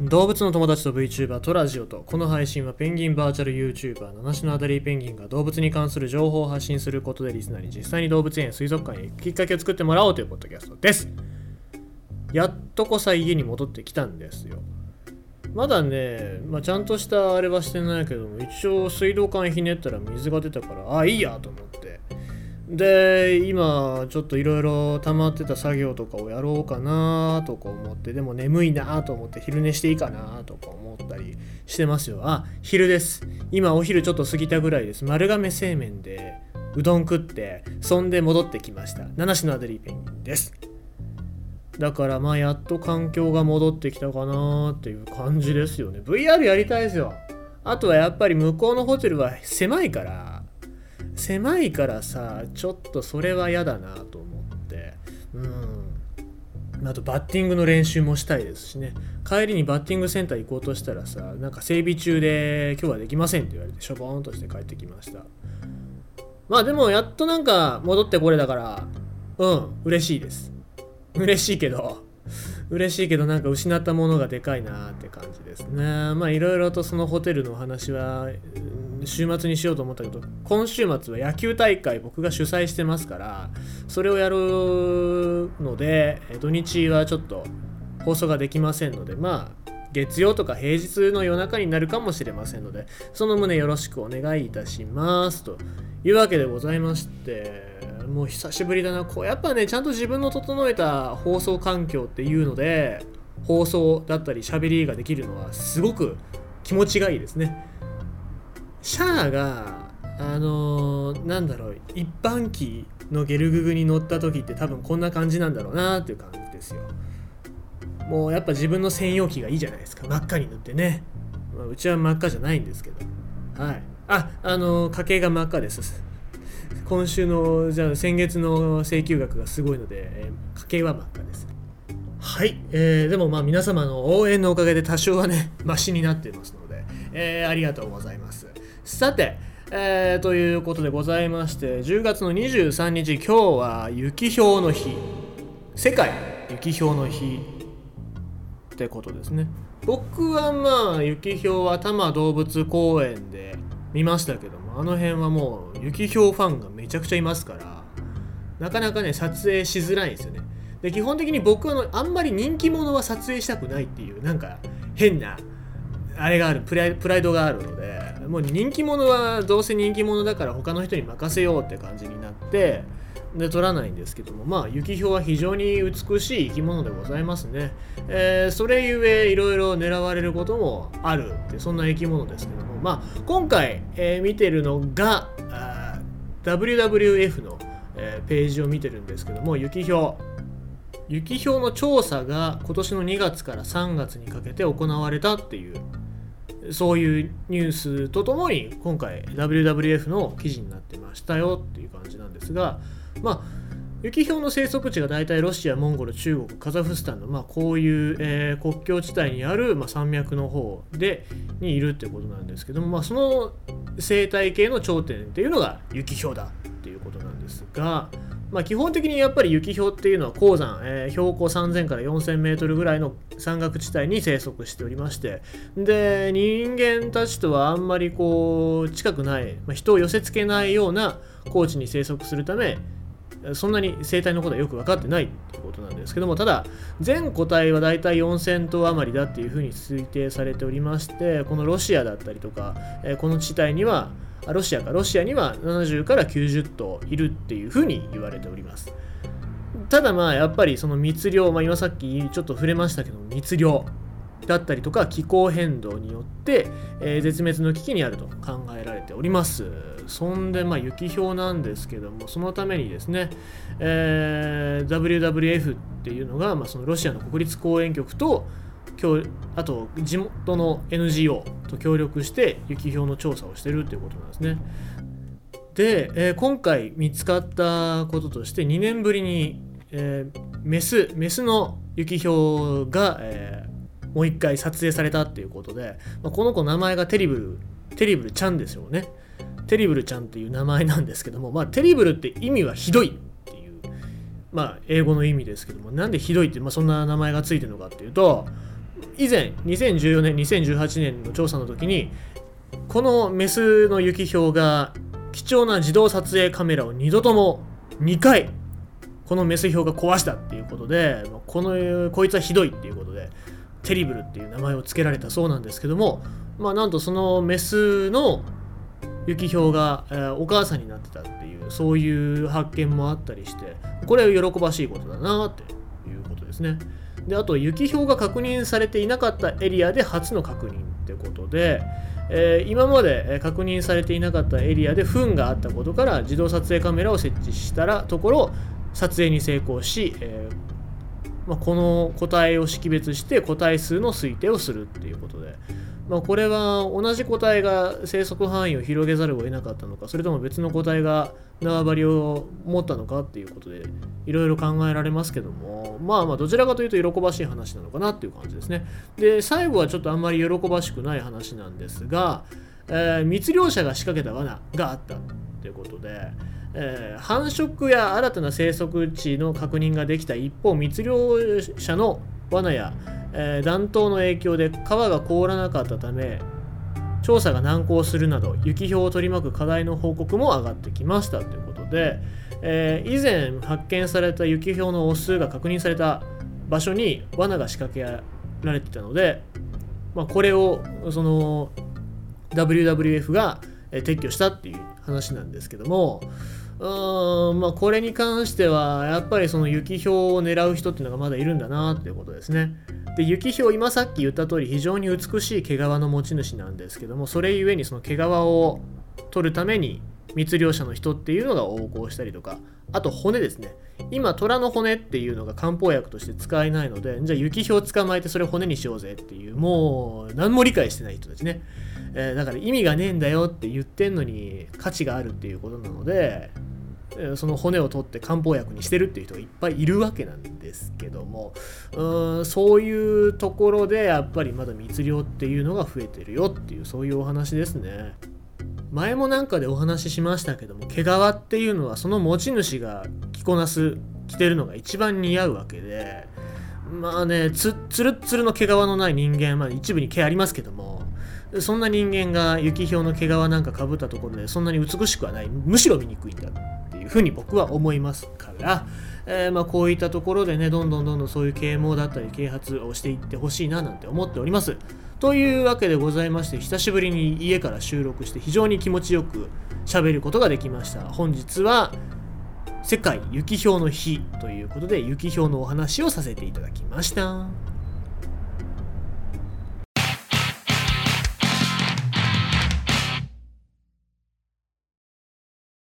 動物の友達と VTuber とラジオとこの配信はペンギンバーチャル YouTuber 七種のアダリーペンギンが動物に関する情報を発信することでリスナーに実際に動物園水族館へ行くきっかけを作ってもらおうというポッドキャストです。やっとこさ家に戻ってきたんですよ。まだね、まあ、ちゃんとしたあれはしてないけども一応水道管ひねったら水が出たからあいいやと思って。で今ちょっといろいろ溜まってた作業とかをやろうかなとか思ってでも眠いなと思って昼寝していいかなとか思ったりしてますよ。あ昼です。今お昼ちょっと過ぎたぐらいです。丸亀製麺でうどん食ってそんで戻ってきました。七種のアデリーペンギンです。だからまあやっと環境が戻ってきたかなっていう感じですよね。VR やりたいですよ。あとはやっぱり向こうのホテルは狭いから狭いからさちょっとそれは嫌だなと思って。うん。あとバッティングの練習もしたいですしね。帰りにバッティングセンター行こうとしたらさなんか整備中で今日はできませんって言われてしょぼーんとして帰ってきました。まあでもやっとなんか戻ってこれだからうん嬉しいです。嬉しいけど嬉しいけどなんか失ったものがでかいなって感じですね。まあいろいろとそのホテルのお話は週末にしようと思ったけど今週末は野球大会僕が主催してますからそれをやるので土日はちょっと放送ができませんのでまあ月曜とか平日の夜中になるかもしれませんのでその旨よろしくお願いいたします。というわけでございましてもう久しぶりだな。こうやっぱねちゃんと自分の整えた放送環境っていうので放送だったり喋りができるのはすごく気持ちがいいですね。シャアがあのー、なんだろう一般機のゲルググに乗った時って多分こんな感じなんだろうなっていう感じですよ。もうやっぱ自分の専用機がいいじゃないですか。真っ赤に塗ってね、まあ、うちは真っ赤じゃないんですけど。はい。ああのー、家計が真っ赤です。今週のじゃあ先月の請求額がすごいので、えー、家計は真っ赤です。はい、えー、でもまあ皆様の応援のおかげで多少はねマシになってますので、えー、ありがとうございます。さて、えー、ということでございまして10月の23日今日は雪氷の日。世界雪氷の日ってことですね。僕はまあ雪氷は多摩動物公園で見ましたけどもあの辺はもう雪氷ファンがめちゃくちゃいますからなかなかね撮影しづらいんですよね。で基本的に僕はあんまり人気者は撮影したくないっていうなんか変なあれがあるプライドがあるのでもう人気者はどうせ人気者だから他の人に任せようって感じになってで取らないんですけども。まあ雪氷は非常に美しい生き物でございますね、えー、それゆえいろいろ狙われることもあるってそんな生き物ですけども。まあ今回、えー、見てるのが WWF の、えー、ページを見てるんですけども雪氷。雪氷の調査が今年の2月から3月にかけて行われたっていうそういうニュースとともに今回 WWF の記事になってましたよっていう感じなんですがまあ雪氷の生息地が大体ロシア、モンゴル、中国、カザフスタンの、まあ、こういう、えー、国境地帯にある、まあ、山脈の方でにいるってことなんですけども、まあ、その生態系の頂点っていうのが雪氷だっていうことなんですが、まあ、基本的にやっぱり雪氷っていうのは鉱山、えー、標高3000から4000メートルぐらいの山岳地帯に生息しておりましてで人間たちとはあんまりこう近くない、まあ、人を寄せつけないような高地に生息するためそんなに生態のことはよく分かってないってことなんですけどもただ全個体はだいたい4000頭余りだっていうふうに推定されておりましてこのロシアだったりとか、え、この地帯にはロシアかロシアには70から90頭いるっていうふうに言われております。ただまあやっぱりその密漁、まあ、今さっきちょっと触れましたけど密漁。だったりとか気候変動によって、えー、絶滅の危機にあると考えられておりますそんでまあ雪氷なんですけどもそのためにですね、えー、WWF っていうのが、まあ、そのロシアの国立公園局とあと地元の NGO と協力して雪氷の調査をしてるっていうことなんですね。で、えー、今回見つかったこととして2年ぶりに、えー、メスメスの雪氷が、えー、もう一回撮影されたっていうことで、まあ、この子名前がテリブルテリブルちゃんですよね。テリブルちゃんっていう名前なんですけども、まあ、テリブルって意味はひどいっていう、まあ、英語の意味ですけどもなんでひどいって、まあ、そんな名前がついてるのかっていうと以前2014年2018年の調査の時にこのメスのユキヒョウが貴重な自動撮影カメラを2度とも2回このメスヒョウが壊したっていうことでこのこいつはひどいっていうことでテリブルっていう名前を付けられたそうなんですけどもまあなんとそのメスのユキヒョウが、えー、お母さんになってたっていうそういう発見もあったりしてこれは喜ばしいことだなっていうことですね。であとユキヒョウが確認されていなかったエリアで初の確認ってことで、えー、今まで確認されていなかったエリアで糞があったことから自動撮影カメラを設置したらところ撮影に成功し、えー、まあ、この個体を識別して個体数の推定をするっていうことで、まあ、これは同じ個体が生息範囲を広げざるを得なかったのかそれとも別の個体が縄張りを持ったのかっていうことでいろいろ考えられますけども。まあまあどちらかというと喜ばしい話なのかなっていう感じですね。で最後はちょっとあんまり喜ばしくない話なんですが、えー、密漁者が仕掛けた罠があったっていうことで。えー、繁殖や新たな生息地の確認ができた一方密漁者の罠やえー、暖冬の影響で川が凍らなかったため調査が難航するなど雪氷を取り巻く課題の報告も上がってきましたということで、えー、以前発見された雪氷のオスが確認された場所に罠が仕掛けられていたので、まあ、これをその WWF が撤去したっていう話なんですけどもうんまあこれに関してはやっぱりその雪氷を狙う人っていうのがまだいるんだなっていうことですね。で雪氷今さっき言った通り非常に美しい毛皮の持ち主なんですけどもそれゆえにその毛皮を取るために密漁者の人っていうのが横行したりとかあと骨ですね今虎の骨っていうのが漢方薬として使えないのでじゃあ雪氷捕まえてそれ骨にしようぜっていうもう何も理解してない人たちね、えー、だから意味がねえんだよって言ってんのに価値があるっていうことなのでえその骨を取って漢方薬にしてるっていう人がいっぱいいるわけなんですけどもうんそういうところでやっぱりまだ密漁っていうのが増えてるよっていうそういうお話ですね。前もなんかでお話ししましたけども毛皮っていうのはその持ち主が着こなす着てるのが一番似合うわけでまあねつつるつるの毛皮のない人間まあ一部に毛ありますけどもそんな人間が雪氷の毛皮なんかかぶったところでそんなに美しくはない。むしろ醜いんだっていうふうに僕は思いますから、えー、まあこういったところでねどんどんどんどんそういう啓蒙だったり啓発をしていってほしいななんて思っております。というわけでございまして久しぶりに家から収録して非常に気持ちよく喋ることができました。本日は世界雪氷の日ということで雪氷のお話をさせていただきました。